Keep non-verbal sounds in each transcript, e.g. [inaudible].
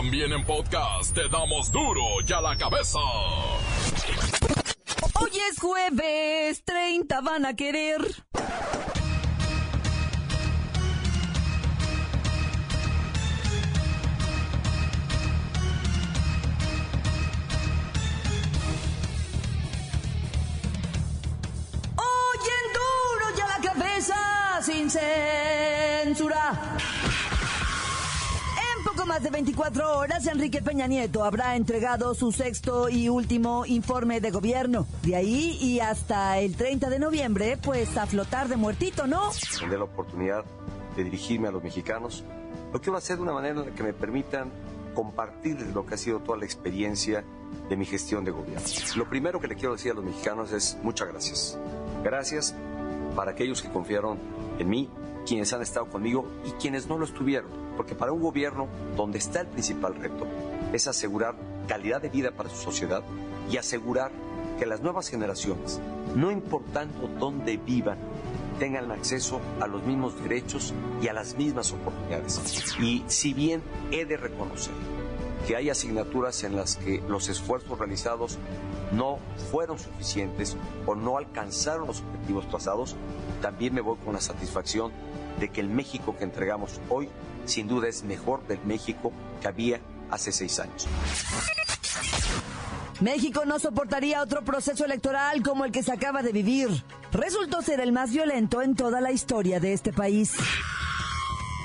También en podcast te damos duro y a la cabeza. Hoy es jueves, 30 van a querer. sin censura. Poco más de 24 horas, Enrique Peña Nieto habrá entregado su sexto y último informe de gobierno. De ahí y hasta el 30 de noviembre, pues a flotar de muertito, ¿no? Tendré la oportunidad de dirigirme a los mexicanos. Lo quiero hacer de una manera en la que me permitan compartir lo que ha sido toda la experiencia de mi gestión de gobierno. Lo primero que le quiero decir a los mexicanos es muchas gracias. Gracias para aquellos que confiaron en mí, quienes han estado conmigo y quienes no lo estuvieron. Porque para un gobierno donde está el principal reto es asegurar calidad de vida para su sociedad y asegurar que las nuevas generaciones, no importando dónde vivan, tengan acceso a los mismos derechos y a las mismas oportunidades. Y si bien he de reconocer que hay asignaturas en las que los esfuerzos realizados no fueron suficientes o no alcanzaron los objetivos trazados, también me voy con la satisfacción de que el México que entregamos hoy sin duda es mejor del México que había hace seis años. México no soportaría otro proceso electoral como el que se acaba de vivir. Resultó ser el más violento en toda la historia de este país.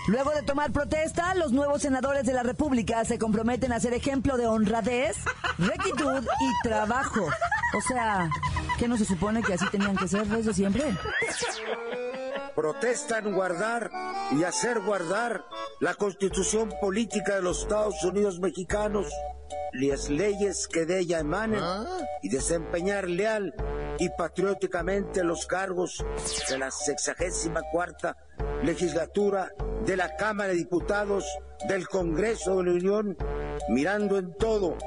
Luego de tomar protesta, los nuevos senadores de la República se comprometen a ser ejemplo de honradez, rectitud y trabajo. O sea, ¿qué no se supone que así tenían que ser desde siempre? Protestan guardar y hacer guardar la constitución política de los Estados Unidos mexicanos, las leyes que de ella emanen y desempeñar leal y patrióticamente los cargos de la sexagésima cuarta legislatura de la Cámara de Diputados del Congreso de la Unión, mirando en todo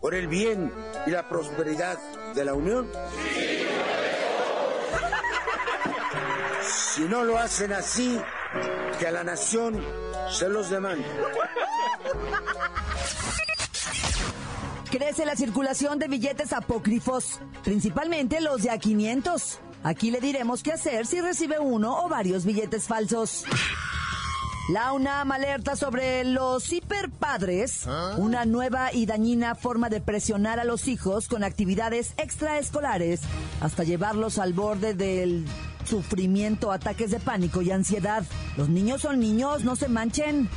por el bien y la prosperidad de la Unión? Si no lo hacen así, que a la nación se los demande. Crece la circulación de billetes apócrifos, principalmente los de a 500. Aquí le diremos qué hacer si recibe uno o varios billetes falsos. La UNAM alerta sobre los hiperpadres, una nueva y dañina forma de presionar a los hijos con actividades extraescolares hasta llevarlos al borde del sufrimiento, ataques de pánico y ansiedad. Los niños son niños, no se manchen.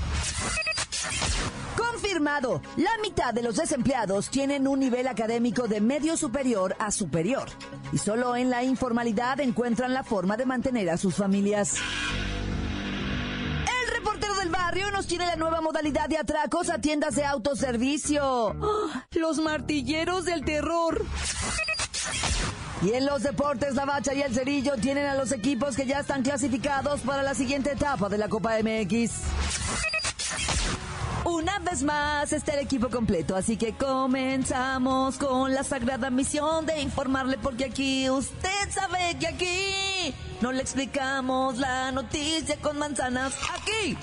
Confirmado, la mitad de los desempleados tienen un nivel académico de medio superior a superior y solo en la informalidad encuentran la forma de mantener a sus familias del barrio nos tiene la nueva modalidad de atracos a tiendas de autoservicio. [gasps] Los martilleros del terror. Y en los deportes, la Bacha y el Cerillo tienen a los equipos que ya están clasificados para la siguiente etapa de la Copa MX. Una vez más está el equipo completo, así que comenzamos con la sagrada misión de informarle porque aquí usted sabe que aquí no le explicamos la noticia con manzanas. Aquí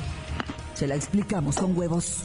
se la explicamos con huevos.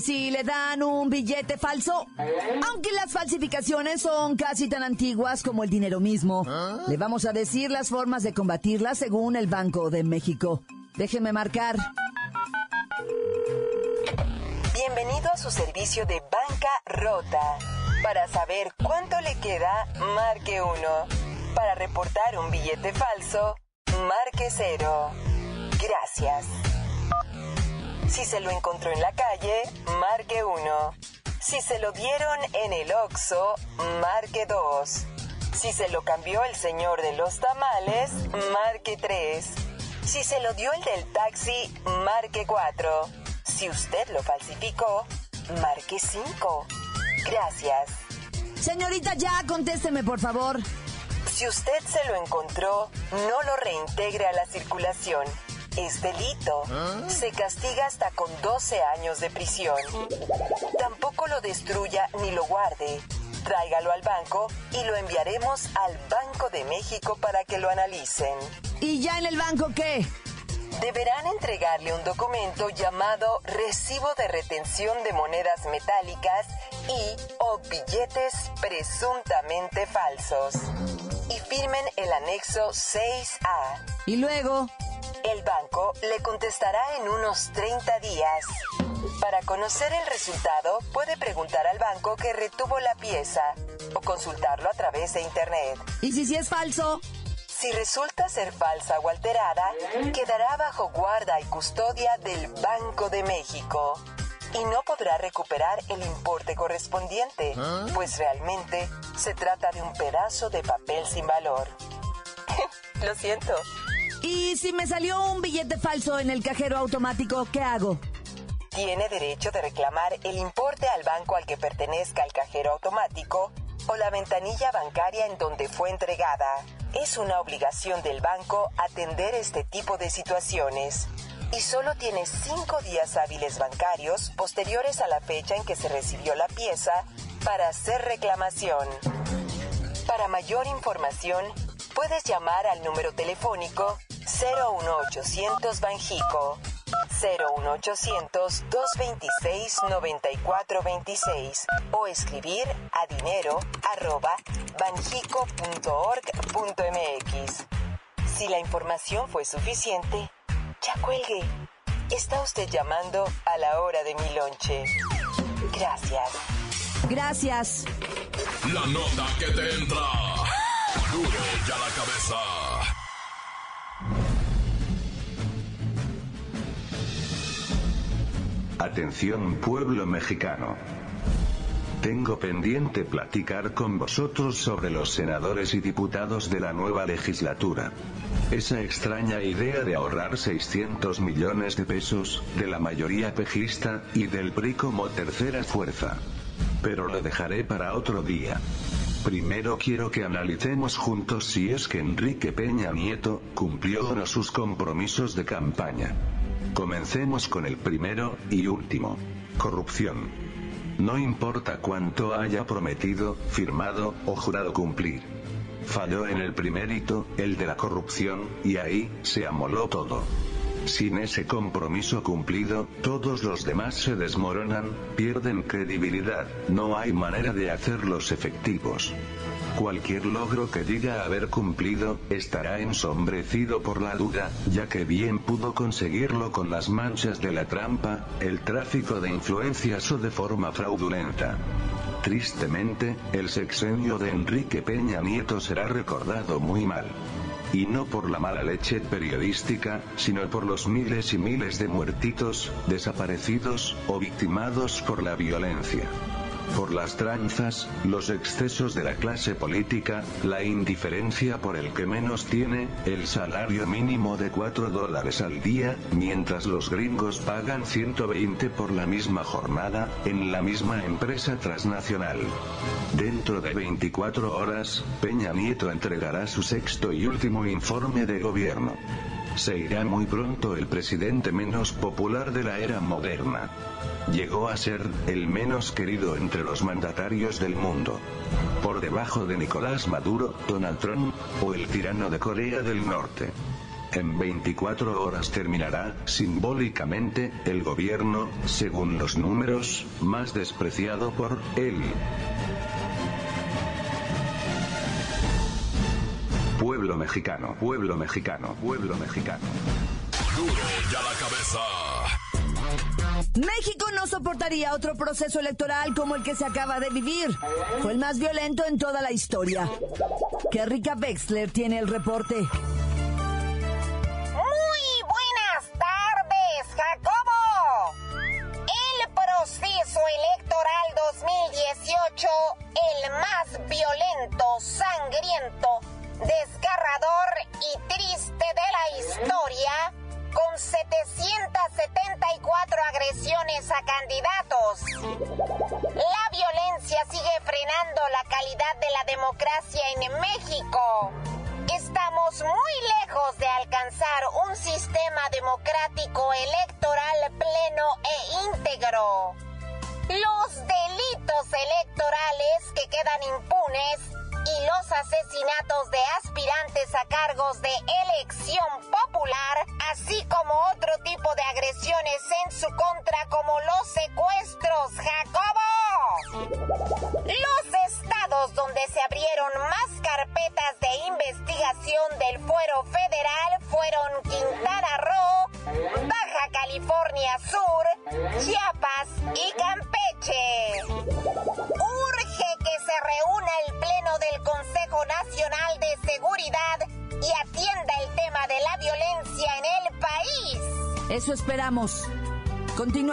Si le dan un billete falso? Aunque las falsificaciones son casi tan antiguas como el dinero mismo, le vamos a decir las formas de combatirlas según el Banco de México. Déjeme marcar. Bienvenido a su servicio de banca rota. Para saber cuánto le queda, marque 1. Para reportar un billete falso, marque 0. Gracias. Si se lo encontró en la calle, marque 1. Si se lo dieron en el Oxxo, marque 2. Si se lo cambió el señor de los tamales, marque 3. Si se lo dio el del taxi, marque 4. Si usted lo falsificó, marque 5. Gracias. Señorita, ya contésteme, por favor. Si usted se lo encontró, no lo reintegre a la circulación. Es delito. Se castiga hasta con 12 años de prisión. Tampoco lo destruya ni lo guarde. Tráigalo al banco y lo enviaremos al Banco de México para que lo analicen. ¿Y ya en el banco qué? Deberán entregarle un documento llamado Recibo de Retención de Monedas Metálicas y o billetes presuntamente falsos. Y firmen el anexo 6A. ¿Y luego? El banco le contestará en unos 30 días. Para conocer el resultado, puede preguntar al banco que retuvo la pieza o consultarlo a través de Internet. ¿Y si sí es falso? Si resulta ser falsa o alterada, quedará bajo guarda y custodia del Banco de México y no podrá recuperar el importe correspondiente, pues realmente se trata de un pedazo de papel sin valor. [laughs] Lo siento. ¿Y si me salió un billete falso en el cajero automático, qué hago? Tiene derecho de reclamar el importe al banco al que pertenezca el cajero automático o la ventanilla bancaria en donde fue entregada. Es una obligación del banco atender este tipo de situaciones y solo tiene cinco días hábiles bancarios posteriores a la fecha en que se recibió la pieza para hacer reclamación. Para mayor información, puedes llamar al número telefónico 01800 Banjico 01800 226 9426 o escribir a dinero arroba banjico.org.mx. Si la información fue suficiente, ya cuelgue. Está usted llamando a la hora de mi lonche. Gracias. Gracias. La nota que te entra. Duro ya la cabeza. Atención pueblo mexicano. Tengo pendiente platicar con vosotros sobre los senadores y diputados de la nueva legislatura. Esa extraña idea de ahorrar 600 millones de pesos, de la mayoría pejista, y del PRI como tercera fuerza. Pero lo dejaré para otro día. Primero quiero que analicemos juntos si es que Enrique Peña Nieto cumplió o no sus compromisos de campaña. Comencemos con el primero y último. Corrupción. No importa cuánto haya prometido, firmado o jurado cumplir. Falló en el primer hito, el de la corrupción, y ahí se amoló todo. Sin ese compromiso cumplido, todos los demás se desmoronan, pierden credibilidad, no hay manera de hacerlos efectivos. Cualquier logro que diga haber cumplido, estará ensombrecido por la duda, ya que bien pudo conseguirlo con las manchas de la trampa, el tráfico de influencias o de forma fraudulenta. Tristemente, el sexenio de Enrique Peña Nieto será recordado muy mal. Y no por la mala leche periodística, sino por los miles y miles de muertitos, desaparecidos, o victimados por la violencia. Por las tranzas, los excesos de la clase política, la indiferencia por el que menos tiene, el salario mínimo de 4 dólares al día, mientras los gringos pagan 120 por la misma jornada, en la misma empresa transnacional. Dentro de 24 horas, Peña Nieto entregará su sexto y último informe de gobierno. Se irá muy pronto el presidente menos popular de la era moderna. Llegó a ser el menos querido entre los mandatarios del mundo. Por debajo de Nicolás Maduro, Donald Trump, o el tirano de Corea del Norte. En 24 horas terminará, simbólicamente, el gobierno, según los números, más despreciado por él. Pueblo mexicano, pueblo mexicano, pueblo mexicano. Duro ya la cabeza. México no soportaría otro proceso electoral como el que se acaba de vivir. Fue el más violento en toda la historia. Que Rica Wexler tiene el reporte. Muy buenas tardes, Jacobo. El proceso electoral 2018, el más violento, sangriento, desgarrador y triste de la historia, con 774 agresiones a candidatos. La violencia sigue frenando la calidad de la democracia en México. Estamos muy lejos de alcanzar un sistema democrático electoral pleno e íntegro. Los delitos electorales que quedan impunes y los asesinatos de aspirantes a cargos de elección popular, así como otro tipo de agresiones en su contra como los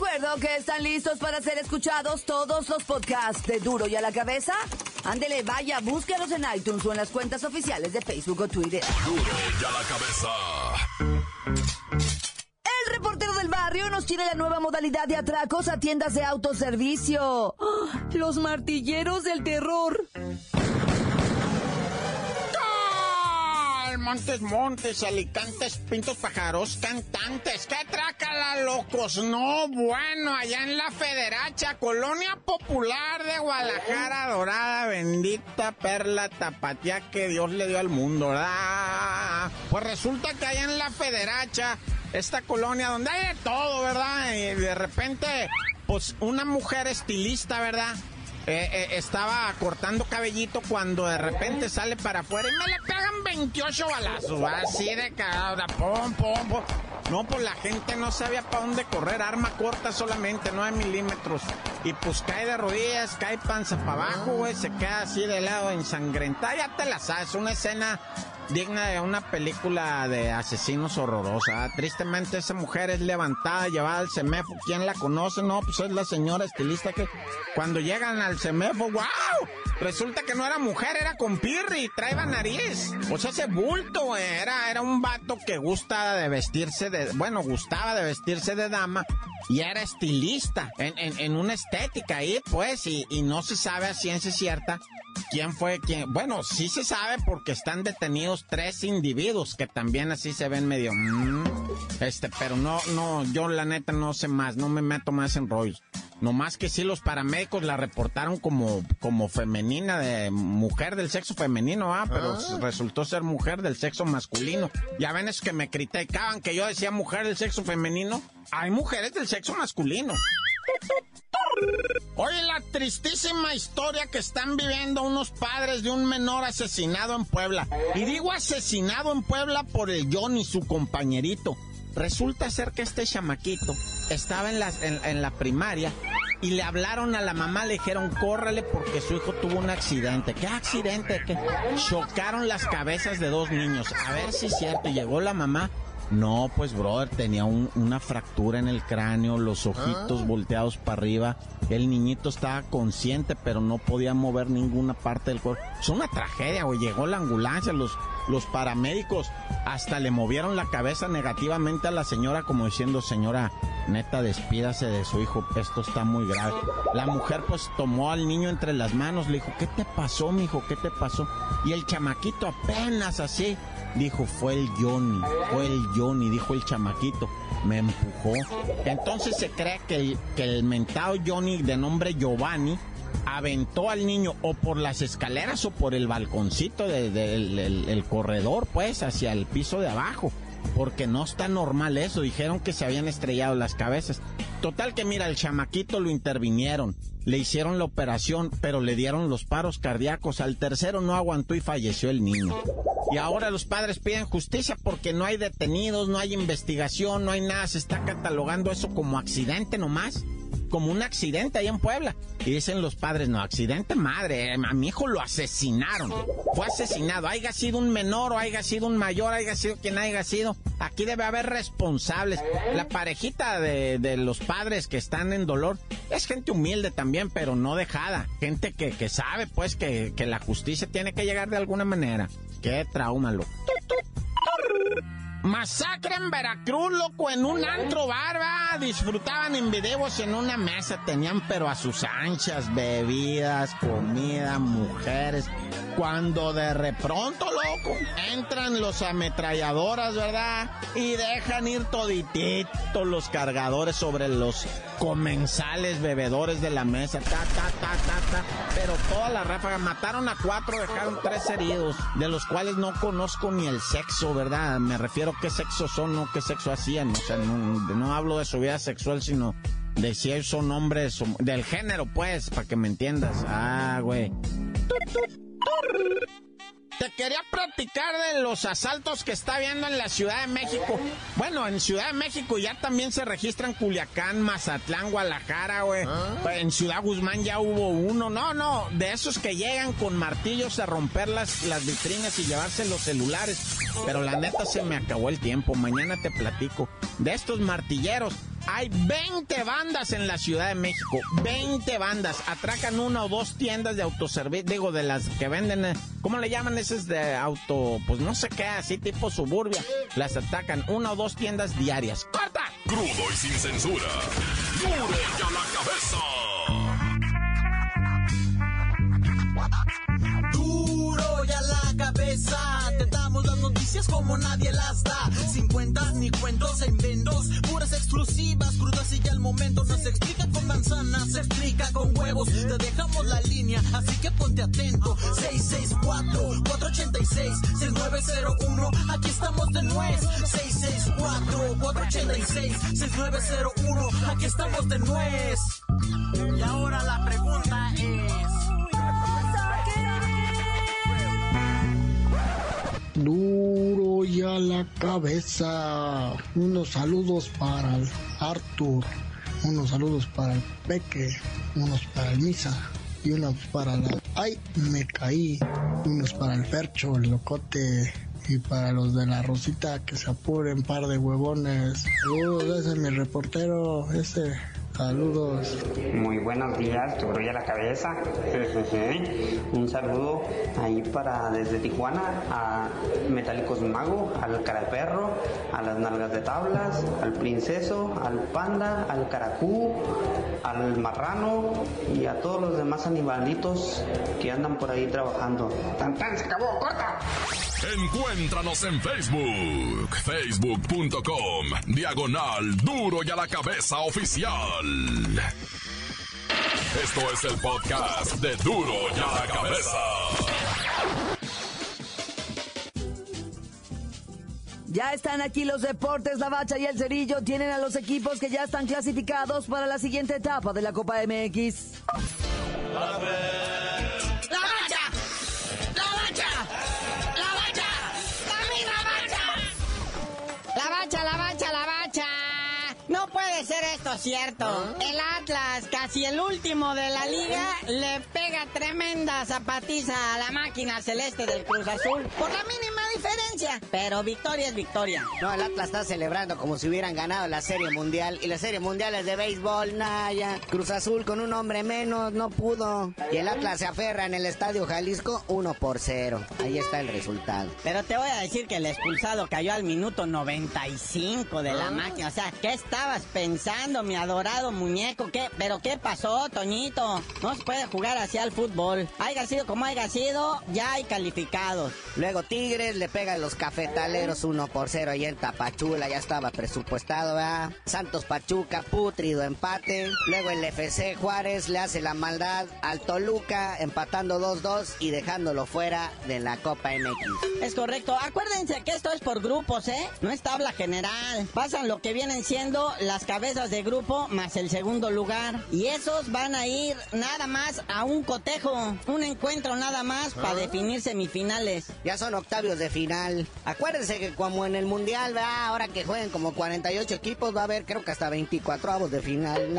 Recuerdo que están listos para ser escuchados todos los podcasts de Duro y a la cabeza. Ándele, vaya, búsquelos en iTunes o en las cuentas oficiales de Facebook o Twitter. Duro y a la cabeza. El reportero del barrio nos tiene la nueva modalidad de atracos a tiendas de autoservicio. ¡Ah! Los martilleros del terror. Montes, montes, alicantes, pintos, pájaros, cantantes. ¡Qué trácala, locos! No, bueno, allá en la Federacha, Colonia Popular de Guadalajara, Dorada, bendita perla tapatía que Dios le dio al mundo, ¿verdad? Pues resulta que allá en la Federacha, esta colonia donde hay de todo, ¿verdad? Y de repente, pues una mujer estilista, ¿verdad? Eh, eh, estaba cortando cabellito cuando de repente sale para afuera y me le pegan 28 balazos, así de cagada, pom, pom, pom. No, pues la gente no sabía para dónde correr, arma corta solamente, 9 milímetros. Y pues cae de rodillas, cae panza para abajo, güey, se queda así de lado ensangrentada, ya te la sabes, una escena digna de una película de asesinos horrorosa. Tristemente esa mujer es levantada, llevada al CEMEFO. ¿Quién la conoce? No, pues es la señora estilista que cuando llegan al CEMEFO, ¡wow! Resulta que no era mujer, era con pirri, traeba nariz. O sea, ese bulto, era, era un vato que gusta de vestirse de, bueno, gustaba de vestirse de dama y era estilista en, en, en una estética ahí, pues, y, y no se sabe a ciencia cierta quién fue quién. Bueno, sí se sabe porque están detenidos tres individuos que también así se ven medio. mm, este, pero no, no, yo la neta no sé más, no me meto más en rollos. No más que sí los paramédicos la reportaron como, como femenina, de mujer del sexo femenino, ah, pero resultó ser mujer del sexo masculino. Ya ven es que me criticaban que yo decía mujer del sexo femenino. Hay mujeres del sexo masculino. Oye, la tristísima historia que están viviendo unos padres de un menor asesinado en Puebla. Y digo asesinado en Puebla por el John y su compañerito. Resulta ser que este chamaquito estaba en la, en, en la primaria y le hablaron a la mamá, le dijeron, córrele porque su hijo tuvo un accidente. ¿Qué accidente? Que chocaron las cabezas de dos niños. A ver si es cierto. Llegó la mamá. No, pues brother, tenía un- una fractura en el cráneo, los ojitos volteados para arriba. El niñito estaba consciente, pero no podía mover ninguna parte del cuerpo. Es una tragedia, güey. Llegó la ambulancia, los, los paramédicos hasta le movieron la cabeza negativamente a la señora, como diciendo, señora, neta, despídase de su hijo, esto está muy grave. La mujer pues tomó al niño entre las manos, le dijo, ¿qué te pasó, mijo? ¿Qué te pasó? Y el chamaquito apenas así dijo, fue el Johnny, fue el Johnny, dijo el chamaquito, me empujó. Entonces se cree que el, que el mentado Johnny de nombre Giovanni aventó al niño o por las escaleras o por el balconcito de- del el- el corredor, pues, hacia el piso de abajo. Porque no está normal eso. Dijeron que se habían estrellado las cabezas. Total que mira, el chamaquito lo intervinieron. Le hicieron la operación, pero le dieron los paros cardíacos. Al tercero no aguantó y falleció el niño. Y ahora los padres piden justicia porque no hay detenidos, no hay investigación, no hay nada. Se está catalogando eso como accidente nomás. Como un accidente ahí en Puebla. Y dicen los padres, no, accidente madre, a mi hijo lo asesinaron. Fue asesinado, haya sido un menor o haya sido un mayor, haya sido quien haya sido. Aquí debe haber responsables. La parejita de, de los padres que están en dolor es gente humilde también, pero no dejada. Gente que, que sabe, pues, que, que la justicia tiene que llegar de alguna manera. Qué trauma, loco. Masacre en Veracruz, loco, en un antro barba. Disfrutaban en videos en una mesa. Tenían, pero a sus anchas, bebidas, comida, mujeres. Cuando de repronto, loco, entran los ametralladoras, ¿verdad? Y dejan ir todititos los cargadores sobre los comensales bebedores de la mesa. Pero toda la ráfaga. Mataron a cuatro, dejaron tres heridos, de los cuales no conozco ni el sexo, ¿verdad? Me refiero qué sexo son, no qué sexo hacían. O sea, no, no hablo de su vida sexual, sino de si son hombres, del género, pues, para que me entiendas. Ah, güey. Te quería platicar de los asaltos que está viendo en la Ciudad de México. Bueno, en Ciudad de México ya también se registran Culiacán, Mazatlán, Guadalajara, güey. En Ciudad Guzmán ya hubo uno. No, no, de esos que llegan con martillos a romper las, las vitrinas y llevarse los celulares. Pero la neta se me acabó el tiempo. Mañana te platico. De estos martilleros. Hay 20 bandas en la Ciudad de México. 20 bandas. Atracan una o dos tiendas de autoservicio. Digo, de las que venden. eh, ¿Cómo le llaman esas de auto? Pues no sé qué, así tipo suburbia. Las atacan una o dos tiendas diarias. ¡Corta! Crudo y sin censura. ¡Duro y a la cabeza! Duro y a la cabeza, te damos las noticias como nadie las da. Ni cuentos en vendos, puras exclusivas, crudas y ya el momento. No se explica con manzanas, se explica con huevos. Te dejamos la línea, así que ponte atento. 664-486-6901, aquí estamos de nuez. 664-486-6901, aquí estamos de nuez. Y ahora la Duro y a la cabeza. Unos saludos para el Arthur, unos saludos para el Peque, unos para el Misa y unos para la... ¡Ay! Me caí. Unos para el Percho, el Locote y para los de la Rosita que se apuren, par de huevones. Saludos, ese es mi reportero, ese... Saludos. Muy buenos días, y a la cabeza. [laughs] Un saludo ahí para desde Tijuana a Metálicos Mago, al cara de perro, a las nalgas de tablas, al princeso, al panda, al caracú, al marrano y a todos los demás animalitos que andan por ahí trabajando. ¡Tan tan! ¡Se acabó! ¡Corta! Encuéntranos en Facebook, facebook.com, diagonal duro y a la cabeza oficial. Esto es el podcast de duro y a la cabeza. Ya están aquí los deportes, la bacha y el cerillo. Tienen a los equipos que ya están clasificados para la siguiente etapa de la Copa MX. Cierto. El Atlas, casi el último de la liga, le pega tremenda zapatiza a la máquina celeste del Cruz Azul. Por la mínima diferencia. Pero victoria es victoria. No, el Atlas está celebrando como si hubieran ganado la Serie Mundial. Y la Serie Mundial es de béisbol, Naya. Cruz Azul con un hombre menos, no pudo. Y el Atlas se aferra en el Estadio Jalisco 1 por 0. Ahí está el resultado. Pero te voy a decir que el expulsado cayó al minuto 95 de la máquina. O sea, ¿qué estabas pensando, mi adorado muñeco? ¿Qué? ¿Pero qué pasó, Toñito? No se puede jugar así al fútbol. Haya sido como haya sido, ya hay calificados. Luego Tigres le pega a los cafetaleros 1 por 0 ahí en Tapachula, ya estaba presupuestado, ¿verdad? Santos Pachuca, putrido empate. Luego el FC Juárez le hace la maldad al Toluca, empatando 2-2 y dejándolo fuera de la Copa MX. Es correcto. Acuérdense que esto es por grupos, ¿eh? No es tabla general. Pasan lo que vienen siendo las cabezas de grupo más el segundo lugar. Y esos van a ir nada más a un cotejo. Un encuentro nada más para definir semifinales. Ya son octavios de final. Acuérdense que como en el Mundial, ¿verdad? ahora que jueguen como 48 equipos, va a haber creo que hasta 24 avos de final.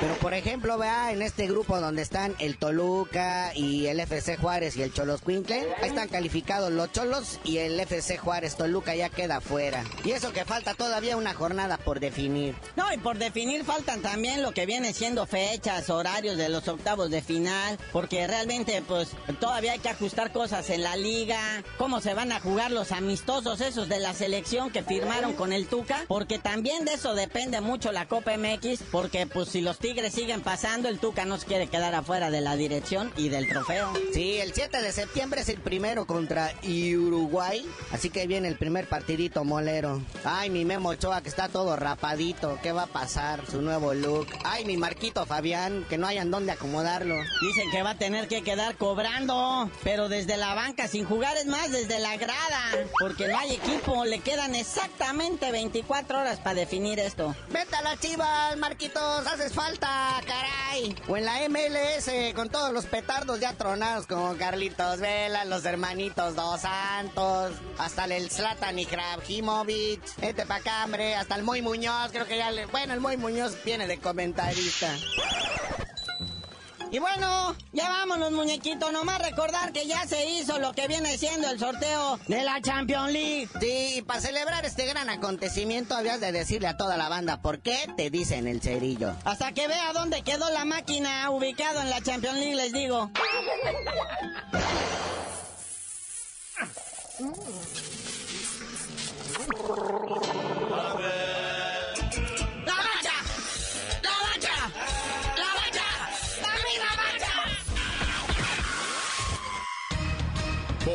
Pero por ejemplo, vea en este grupo donde están el Toluca y el FC Juárez y el Cholos Quintle, ahí están calificados los Cholos y el FC Juárez Toluca ya queda fuera. Y eso que falta todavía una jornada por definir. No, y por definir faltan también lo que viene siendo fechas, horarios de los octavos de final, porque realmente pues todavía hay que ajustar cosas en la liga, cómo se van a jugar los amistosos esos de la selección que firmaron con el Tuca, porque también de eso depende mucho la Copa MX, porque pues si los Tigres siguen pasando, el Tuca no se quiere quedar afuera de la dirección y del trofeo. Sí, el 7 de septiembre es el primero contra Uruguay, así que viene el primer partidito molero. Ay, mi Memo Ochoa que está todo rapadito, ¿qué va a pasar? Su nuevo look. Ay, mi Marquito Fabián, que no hayan dónde acomodarlo. Dicen que va a tener que quedar cobrando, pero desde la banca, sin jugar es más, desde la grada, porque no hay equipo, le quedan exactamente 24 horas para definir esto. Vete a la chivas, Marquitos, haces falta, caray. O en la MLS, con todos los petardos ya tronados, como Carlitos Vela, los hermanitos Dos Santos, hasta el Zlatan y Krabjimovic, este pa' acá, hasta el Muy Muñoz, creo que ya le... Bueno, el Muy Muñoz viene de comentarista. Y bueno, ya vámonos, muñequitos. Nomás recordar que ya se hizo lo que viene siendo el sorteo de la Champions League. Sí, y para celebrar este gran acontecimiento habías de decirle a toda la banda por qué te dicen el cerillo. Hasta que vea dónde quedó la máquina ubicado en la Champions League, les digo. [laughs]